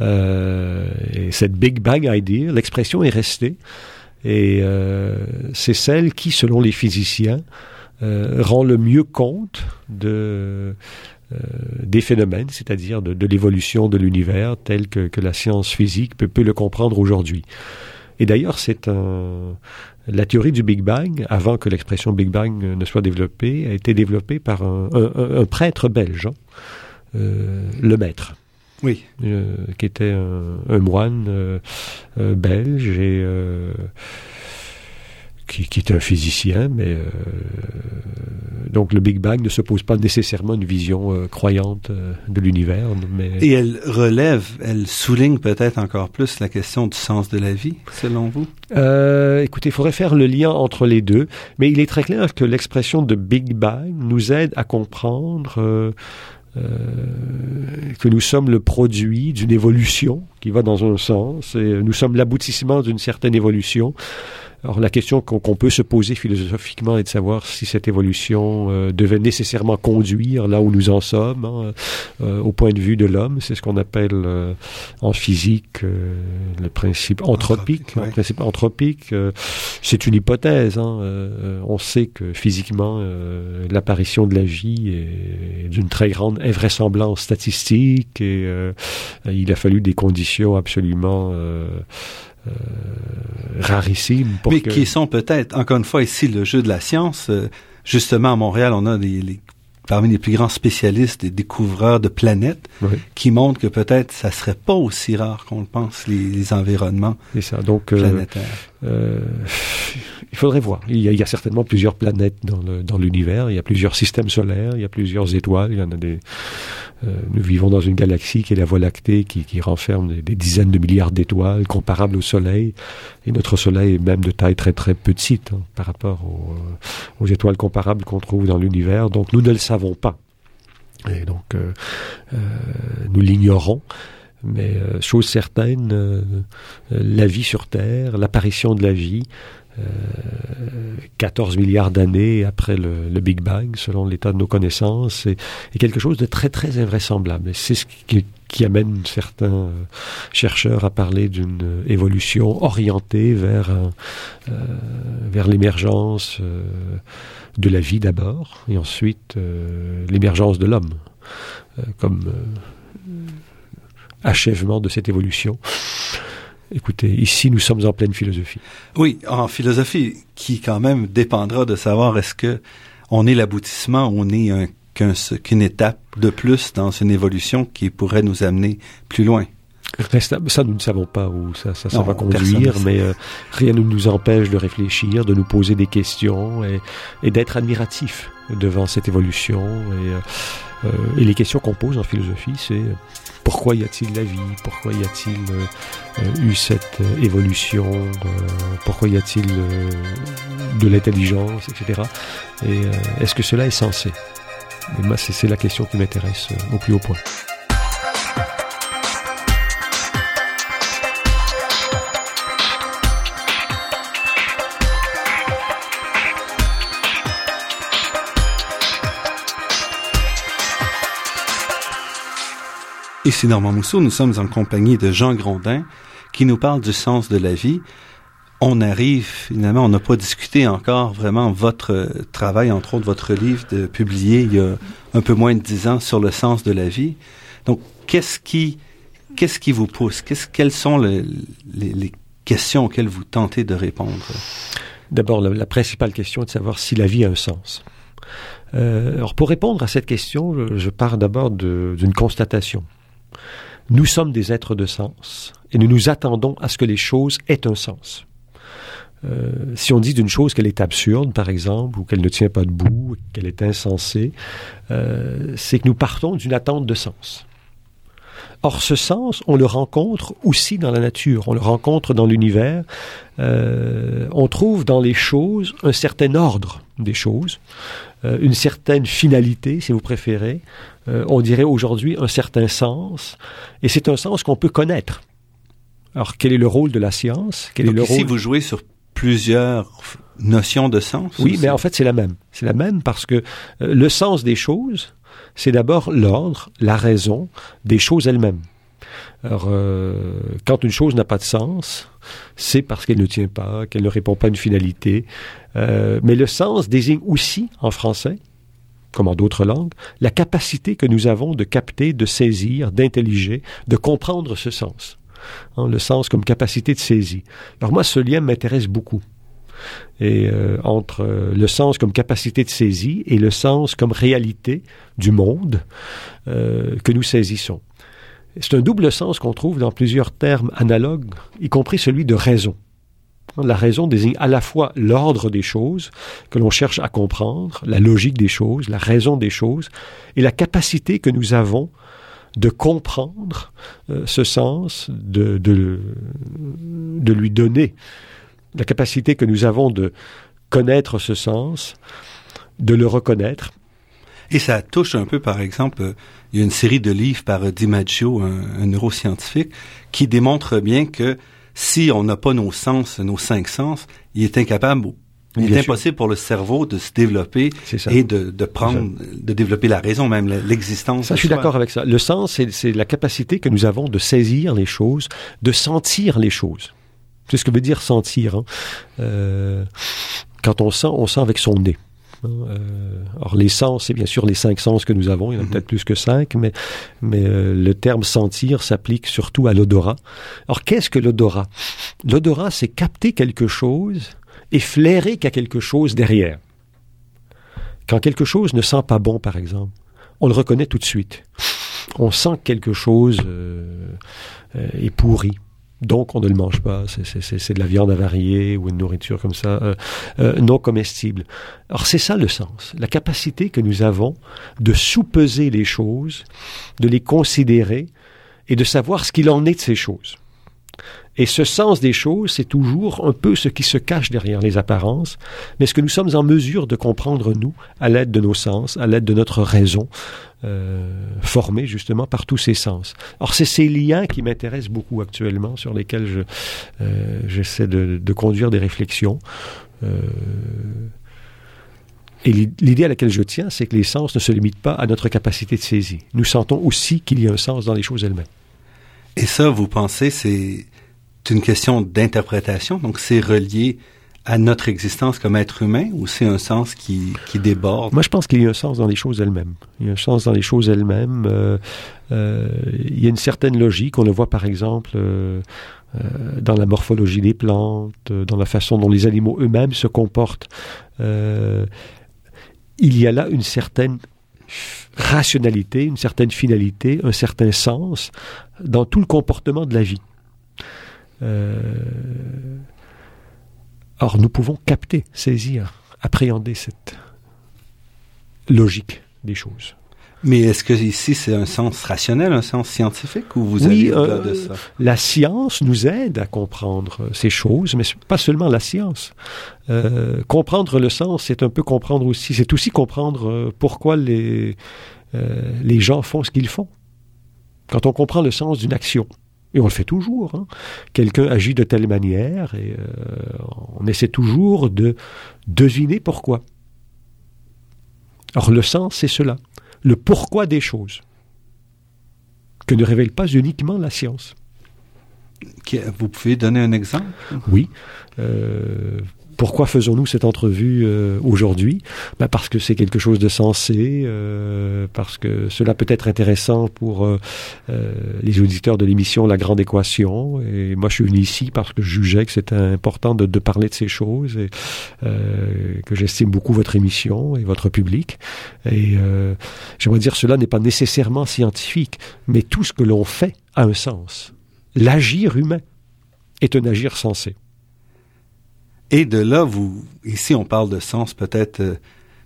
Euh, et cette Big Bang idea, l'expression est restée, et euh, c'est celle qui, selon les physiciens, rend le mieux compte de des phénomènes, c'est-à-dire de, l'évolution de l'univers tel que, la science physique peut le comprendre aujourd'hui. Et d'ailleurs, c'est un, la théorie du Big Bang, avant que l'expression Big Bang ne soit développée, a été développée par un, un, un prêtre belge, hein, euh, le maître. Oui. Euh, qui était un, un moine euh, euh belge et euh, qui, qui, est un physicien, mais euh, donc le Big Bang ne se pose pas nécessairement une vision euh, croyante euh, de l'univers. Mais... Et elle relève, elle souligne peut-être encore plus la question du sens de la vie, selon vous? Écoutez, il faudrait faire le lien entre les deux, mais il est très clair que l'expression de Big Bang nous aide à comprendre que nous sommes le produit d'une évolution qui va dans un sens, et nous sommes l'aboutissement d'une certaine évolution. Alors la question qu'on peut se poser philosophiquement est de savoir si cette évolution euh, devait nécessairement conduire là où nous en sommes, hein, euh, au point de vue de l'homme. C'est ce qu'on appelle euh, en physique le principe anthropique. Le principe anthropique, c'est une hypothèse. Hein, on sait que physiquement, l'apparition de la vie est d'une très grande invraisemblance statistique et il a fallu des conditions absolument euh, rarissimes. Pour Mais qui sont peut-être, encore une fois, ici, le jeu de la science. Euh, justement, à Montréal, on a des, les, parmi les plus grands spécialistes et découvreurs de planètes qui montrent que peut-être ça serait pas aussi rare qu'on le pense, les, les environnements ça. Donc, euh, planétaires. Euh, il faudrait voir. Il y, a, certainement plusieurs planètes dans l'univers, il y a plusieurs systèmes solaires, il y a plusieurs étoiles, il y en a des... Euh, nous vivons dans une galaxie qui est la Voie lactée, qui, renferme des, dizaines de milliards d'étoiles comparables au Soleil. Et notre Soleil est même de taille très très petite hein, par rapport aux, euh, étoiles comparables qu'on trouve dans l'univers. Donc nous ne le savons pas. Et donc euh, euh nous l'ignorons. Mais euh, chose certaine, euh, la vie sur Terre, l'apparition de la vie, 14 milliards d'années après le, Big Bang, selon l'état de nos connaissances, est, quelque chose de très très invraisemblable. C'est ce qui, qui, amène certains chercheurs à parler d'une évolution orientée vers, euh, vers l'émergence euh, de la vie d'abord, et ensuite euh, l'émergence de l'homme comme achèvement de cette évolution. Écoutez, ici, nous sommes en pleine philosophie. Oui, en philosophie, qui quand même dépendra de savoir est-ce que on est l'aboutissement, on est un, qu'une étape de plus dans une évolution qui pourrait nous amener plus loin. ça, nous ne savons pas où ça, ça, ça va conduire, mais euh, rien ne nous empêche de réfléchir, de nous poser des questions et, et d'être admiratif devant cette évolution. Et, euh, et les questions qu'on pose en philosophie, c'est pourquoi y a-t-il la vie? Pourquoi y a-t-il euh, eu cette évolution Pourquoi y a-t-il de l'intelligence, etc. Et est-ce que cela est censé Et moi, c'est la question qui m'intéresse au plus haut point. Ici Normand Mousseau, nous sommes en compagnie de Jean Grondin qui nous parle du sens de la vie. On arrive, finalement, on n'a pas discuté encore vraiment votre travail, entre autres votre livre de, publié il y a un peu moins de dix ans sur le sens de la vie. Donc, qu'est-ce qui, qu'est-ce qui vous pousse? Quelles sont les, les, questions auxquelles vous tentez de répondre? D'abord, la, principale question est de savoir si la vie a un sens. Euh, alors, pour répondre à cette question, je pars d'abord d'une constatation. Nous sommes des êtres de sens et nous nous attendons à ce que les choses aient un sens. Euh, si on dit d'une chose qu'elle est absurde, par exemple, ou qu'elle ne tient pas debout, qu'elle est insensée, euh, c'est que nous partons d'une attente de sens. Or, ce sens, on le rencontre aussi dans la nature, on le rencontre dans l'univers. Euh, on trouve dans les choses un certain ordre des choses, une certaine finalité, si vous préférez. Euh, on dirait aujourd'hui un certain sens, et c'est un sens qu'on peut connaître. Alors, quel est le rôle de la science? Quel Donc est le ici, rôle... vous jouez sur plusieurs notions de sens. Oui, mais en fait, c'est la même. C'est la même parce que euh, le sens des choses, c'est d'abord l'ordre, la raison des choses elles-mêmes. Alors, euh, quand une chose n'a pas de sens, c'est parce qu'elle ne tient pas, qu'elle ne répond pas à une finalité. Euh, mais le sens désigne aussi, en français, comme en d'autres langues, la capacité que nous avons de capter, de saisir, d'intelliger, de comprendre ce sens. Hein, le sens comme capacité de saisie. Alors moi, ce lien m'intéresse beaucoup. Et euh, entre euh, le sens comme capacité de saisie et le sens comme réalité du monde euh, que nous saisissons. C'est un double sens qu'on trouve dans plusieurs termes analogues, y compris celui de raison. La raison désigne à la fois l'ordre des choses que l'on cherche à comprendre, la logique des choses, la raison des choses, et la capacité que nous avons de comprendre euh, ce sens, de, de, de lui donner la capacité que nous avons de connaître ce sens, de le reconnaître. Et ça touche un peu, par exemple, il y a une série de livres par DiMaggio, un, un neuroscientifique, qui démontre bien que si on n'a pas nos sens, nos cinq sens, il est incapable il est impossible pour le cerveau de se développer et de, de prendre, de développer la raison, même l'existence. Je suis d'accord avec ça. Le sens, c'est la capacité que nous avons de saisir les choses, de sentir les choses. C'est ce que veut dire sentir. Hein. Euh, quand on sent, on sent avec son nez. Hein. Euh, alors les sens, c'est bien sûr les cinq sens que nous avons, il y en a mm -hmm. peut-être plus que cinq, mais, mais euh, le terme sentir s'applique surtout à l'odorat. Alors qu'est-ce que l'odorat? L'odorat, c'est capter quelque chose et flairer qu'il y a quelque chose derrière. Quand quelque chose ne sent pas bon, par exemple, on le reconnaît tout de suite. On sent que quelque chose euh, est pourri. Donc, on ne le mange pas. C'est de la viande avariée ou une nourriture comme ça, euh, euh, non comestible. Alors, c'est ça le sens. La capacité que nous avons de sous-peser les choses, de les considérer et de savoir ce qu'il en est de ces choses. Et ce sens des choses, c'est toujours un peu ce qui se cache derrière les apparences, mais ce que nous sommes en mesure de comprendre, nous, à l'aide de nos sens, à l'aide de notre raison, euh, formée justement par tous ces sens. Or, c'est ces liens qui m'intéressent beaucoup actuellement, sur lesquels je, euh, j'essaie de, de, conduire des réflexions. Euh, et l'idée à laquelle je tiens, c'est que les sens ne se limitent pas à notre capacité de saisie. Nous sentons aussi qu'il y a un sens dans les choses elles-mêmes. Et ça, vous pensez, c'est une question d'interprétation, donc c'est relié à notre existence comme être humain ou c'est un sens qui, qui déborde? Moi, je pense qu'il y a un sens dans les choses elles-mêmes. Il y a un sens dans les choses elles-mêmes. Euh, euh, il y a une certaine logique. On le voit par exemple euh, dans la morphologie des plantes, dans la façon dont les animaux eux-mêmes se comportent. il y a là une certaine rationalité, une certaine finalité, un certain sens dans tout le comportement de la vie. Euh, or, nous pouvons capter, saisir, appréhender cette logique des choses. Mais est-ce que ici c'est un sens rationnel, un sens scientifique ou vous oui, euh, de ça? La science nous aide à comprendre ces choses, mais pas seulement la science. Euh, comprendre le sens, c'est un peu comprendre aussi, c'est aussi comprendre pourquoi les les gens font ce qu'ils font. Quand on comprend le sens d'une action, et on le fait toujours. Hein. Quelqu'un agit de telle manière et on essaie toujours de deviner pourquoi. Or, le sens, c'est cela le pourquoi des choses, que ne révèle pas uniquement la science. Vous pouvez donner un exemple? Oui. Euh, pourquoi faisons-nous cette entrevue euh, aujourd'hui? Ben Parce que c'est quelque chose de sensé, euh, parce que cela peut être intéressant pour euh, les auditeurs de l'émission La Grande Équation. Et moi, je suis venu ici parce que je jugeais que c'était important de, de, parler de ces choses et que j'estime beaucoup votre émission et votre public. Et j'aimerais dire, cela n'est pas nécessairement scientifique, mais tout ce que l'on fait a un sens. L'agir humain est un agir sensé. Et de là, vous, ici, on parle de sens peut-être euh,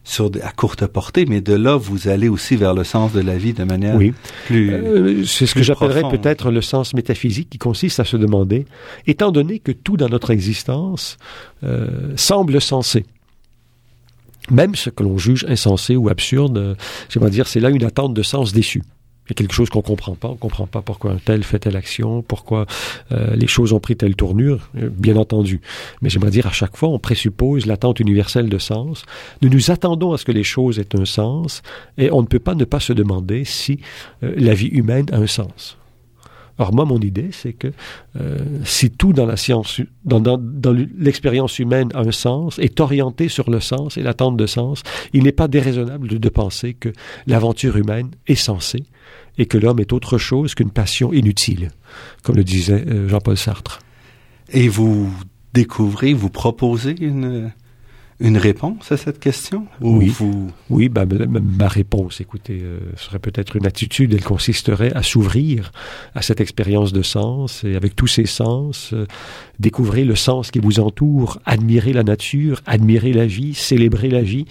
sur à courte portée, mais de là, vous allez aussi vers le sens de la vie de manière oui. plus. Euh, c'est ce que j'appellerais peut-être le sens métaphysique qui consiste à se demander, étant donné que tout dans notre existence euh, semble sensé, même ce que l'on juge insensé ou absurde, dire, c'est là une attente de sens déçu. Il y a quelque chose qu'on comprend pas. On comprend pas pourquoi un tel fait telle action, pourquoi euh, les choses ont pris telle tournure, euh, bien entendu. Mais j'aimerais dire à chaque fois, on présuppose l'attente universelle de sens. Nous nous attendons à ce que les choses aient un sens, et on ne peut pas ne pas se demander si euh, la vie humaine a un sens. Or, moi, mon idée, c'est que si tout dans la science, dans, l'expérience humaine a un sens, est orienté sur le sens et l'attente de sens, il n'est pas déraisonnable de penser que l'aventure humaine est censée et que l'homme est autre chose qu'une passion inutile, comme le disait euh, Jean-Paul Sartre. Et vous découvrez, vous proposez une, une réponse à cette question? Oui, vous... oui bah, ma, réponse, écoutez, euh, serait peut-être une attitude, elle consisterait à s'ouvrir à cette expérience de sens, et avec tous ces sens, euh, découvrir le sens qui vous entoure, admirer la nature, admirer la vie, célébrer la vie,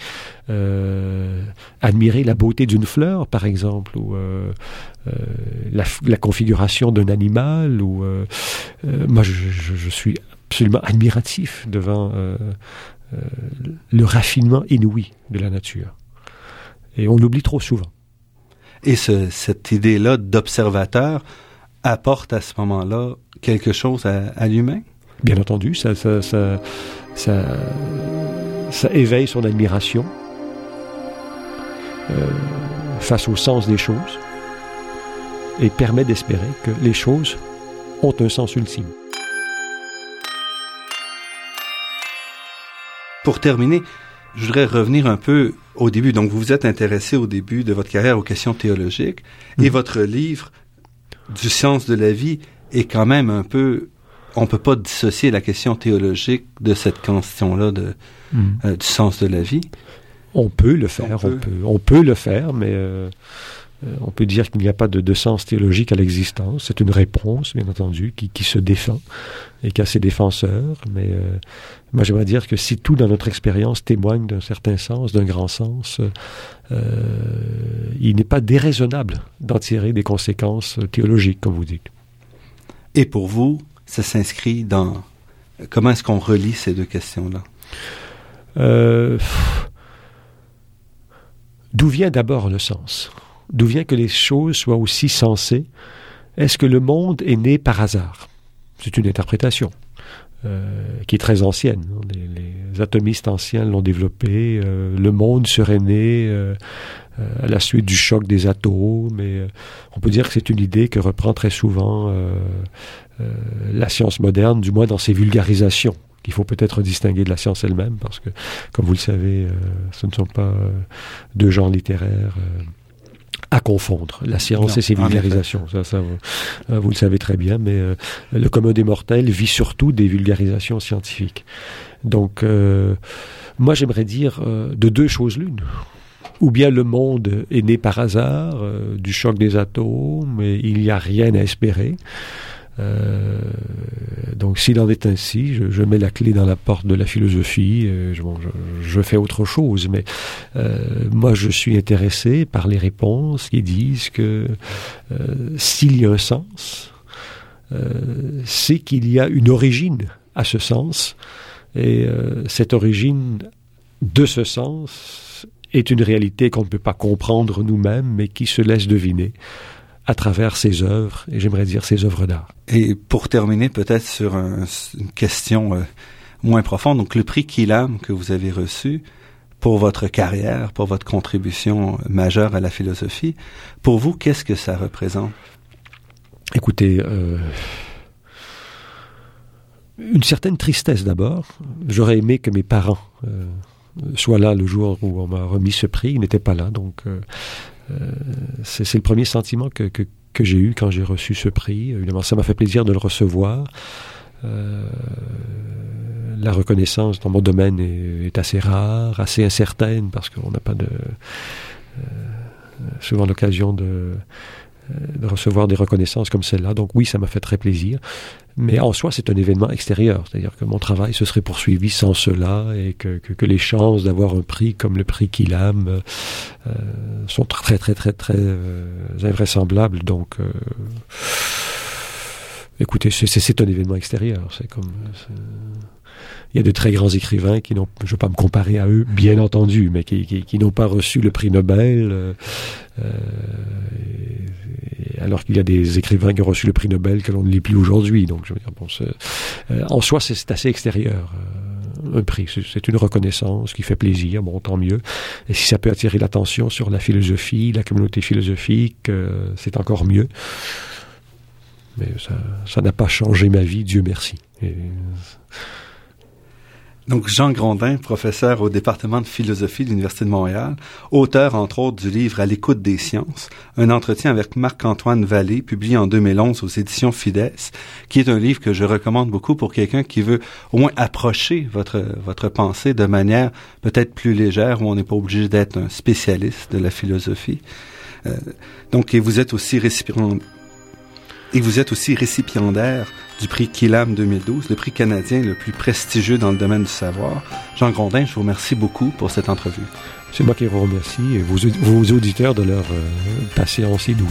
euh, admirer la beauté d'une fleur, par exemple, ou la, la, configuration d'un animal, ou moi je, je, je, suis absolument admiratif devant euh, le raffinement inouï de la nature. Et on l'oublie trop souvent. Et ce, cette idée-là d'observateur apporte à ce moment-là quelque chose à, à l'humain? Bien entendu, ça, ça, ça, ça, ça éveille son admiration euh, face au sens des choses et permet d'espérer que les choses ont un sens ultime. Pour terminer, je voudrais revenir un peu au début. Donc, vous vous êtes intéressé au début de votre carrière aux questions théologiques et mhm. votre livre du sens de la vie est quand même un peu on peut pas dissocier la question théologique de cette question-là de mhm. euh, du sens de la vie. On peut le faire, on peut, on peut, le faire, mais euh, on peut dire qu'il n'y a pas de, sens théologique à l'existence. C'est une réponse, bien entendu, qui, qui, se défend et qui a ses défenseurs. Mais euh, moi, j'aimerais dire que si tout dans notre expérience témoigne d'un certain sens, d'un grand sens, euh, il n'est pas déraisonnable d'en tirer des conséquences théologiques, comme vous dites. Et pour vous, ça s'inscrit dans... Comment est-ce qu'on relie ces deux questions-là? D'où vient d'abord le sens? D'où vient que les choses soient aussi sensées? Est-ce que le monde est né par hasard? C'est une interprétation euh, qui est très ancienne. Les, atomistes anciens l'ont développé. Euh, le monde serait né euh, à la suite du choc des atomes. Mais on peut dire que c'est une idée que reprend très souvent la science moderne, du moins dans ses vulgarisations qu'il faut peut-être distinguer de la science elle-même, parce que, comme vous le savez, ce ne sont pas deux genres littéraires à confondre la science et ses vulgarisations. Ça, ça euh, vous, le savez très bien, mais euh, le commun des mortels vit surtout des vulgarisations scientifiques. Donc, euh, moi, j'aimerais dire de deux choses l'une. ou bien le monde est né par hasard euh, du choc des atomes et il n'y a rien à espérer. Euh, donc s'il en est ainsi, je, mets la clé dans la porte de la philosophie, euh, je, je, fais autre chose, mais moi je suis intéressé par les réponses qui disent que s'il y a un sens, c'est qu'il y a une origine à ce sens, et cette origine de ce sens est une réalité qu'on ne peut pas comprendre nous-mêmes, mais qui se laisse deviner à travers ses œuvres, et j'aimerais dire ses œuvres d'art. Et pour terminer peut-être sur une question euh, moins profonde, donc le prix Kilam que vous avez reçu pour votre carrière, pour votre contribution majeure à la philosophie, pour vous, qu'est-ce que ça représente? Écoutez, euh, une certaine tristesse d'abord. J'aurais aimé que mes parents euh, soit là le jour où on m'a remis ce prix. Il n'était pas là, donc euh, euh, c'est le premier sentiment que, j'ai eu quand j'ai reçu ce prix. Évidemment, ça m'a fait plaisir de le recevoir. Euh, la reconnaissance dans mon domaine est, assez rare, assez incertaine, parce qu'on n'a pas euh, souvent l'occasion de recevoir des reconnaissances comme celle-là. Donc oui, ça m'a fait très plaisir. Mais en soi, c'est un événement extérieur. C'est-à-dire que mon travail se serait poursuivi sans cela et que, que, les chances d'avoir un prix comme le prix Kilam euh, euh, sont très, très, très, très euh, invraisemblables. Donc, euh, écoutez, c'est un événement extérieur. C'est comme... Il y a de très grands écrivains qui n'ont, je ne veux pas me comparer à eux, bien entendu, mais qui n'ont pas reçu le prix Nobel. Euh, alors qu'il y a des écrivains qui ont reçu le prix Nobel que l'on ne lit plus aujourd'hui. Donc, je veux euh, en soi, c'est assez extérieur. Euh, un prix, c'est une reconnaissance qui fait plaisir, bon, tant mieux. Et si ça peut attirer l'attention sur la philosophie, la communauté philosophique, euh, c'est encore mieux. Mais ça n'a pas changé ma vie, Dieu merci. Donc Jean Grondin, professeur au département de philosophie de l'Université de Montréal, auteur entre autres du livre À l'écoute des sciences, un entretien avec Marc-Antoine Vallée, publié en 2011 aux éditions Fides, qui est un livre que je recommande beaucoup pour quelqu'un qui veut au moins approcher votre votre pensée de manière peut-être plus légère, où on n'est pas obligé d'être un spécialiste de la philosophie. Euh, donc, et vous êtes aussi récipient, et vous êtes aussi récipiendaire du prix Kilam 2012, le prix canadien le plus prestigieux dans le domaine du savoir. Jean Grondin, je vous remercie beaucoup pour cette entrevue. C'est moi qui vous remercie et vos, auditeurs de leur euh, patience et doux.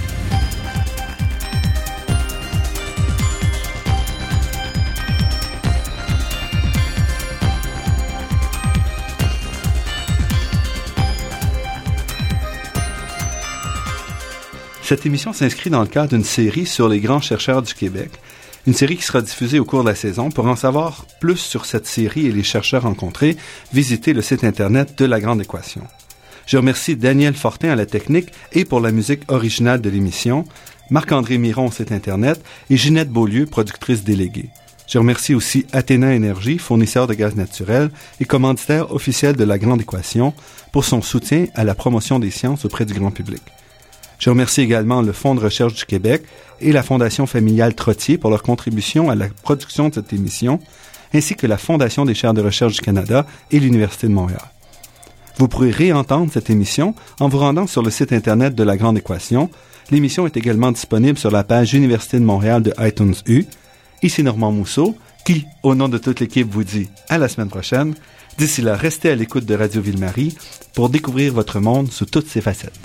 Cette émission s'inscrit dans le cadre d'une série sur les grands chercheurs du Québec, une série qui sera diffusée au cours de la saison. Pour en savoir plus sur cette série et les chercheurs rencontrés, visitez le site internet de La Grande Équation. Je remercie Daniel Fortin à la technique et pour la musique originale de l'émission, Marc-André Miron au site internet et Ginette Beaulieu, productrice déléguée. Je remercie aussi Athéna Énergie, fournisseur de gaz naturel et commanditaire officiel de La Grande Équation, pour son soutien à la promotion des sciences auprès du grand public. Je remercie également le Fonds de recherche du Québec et la Fondation familiale Trottier pour leur contribution à la production de cette émission, ainsi que la Fondation des chaires de recherche du Canada et l'Université de Montréal. Vous pourrez réentendre cette émission en vous rendant sur le site Internet de La Grande Équation. L'émission est également disponible sur la page Université de Montréal de iTunes U. Ici Normand Mousseau, qui, au nom de toute l'équipe, vous dit à la semaine prochaine. D'ici là, restez à l'écoute de Radio Ville-Marie pour découvrir votre monde sous toutes ses facettes.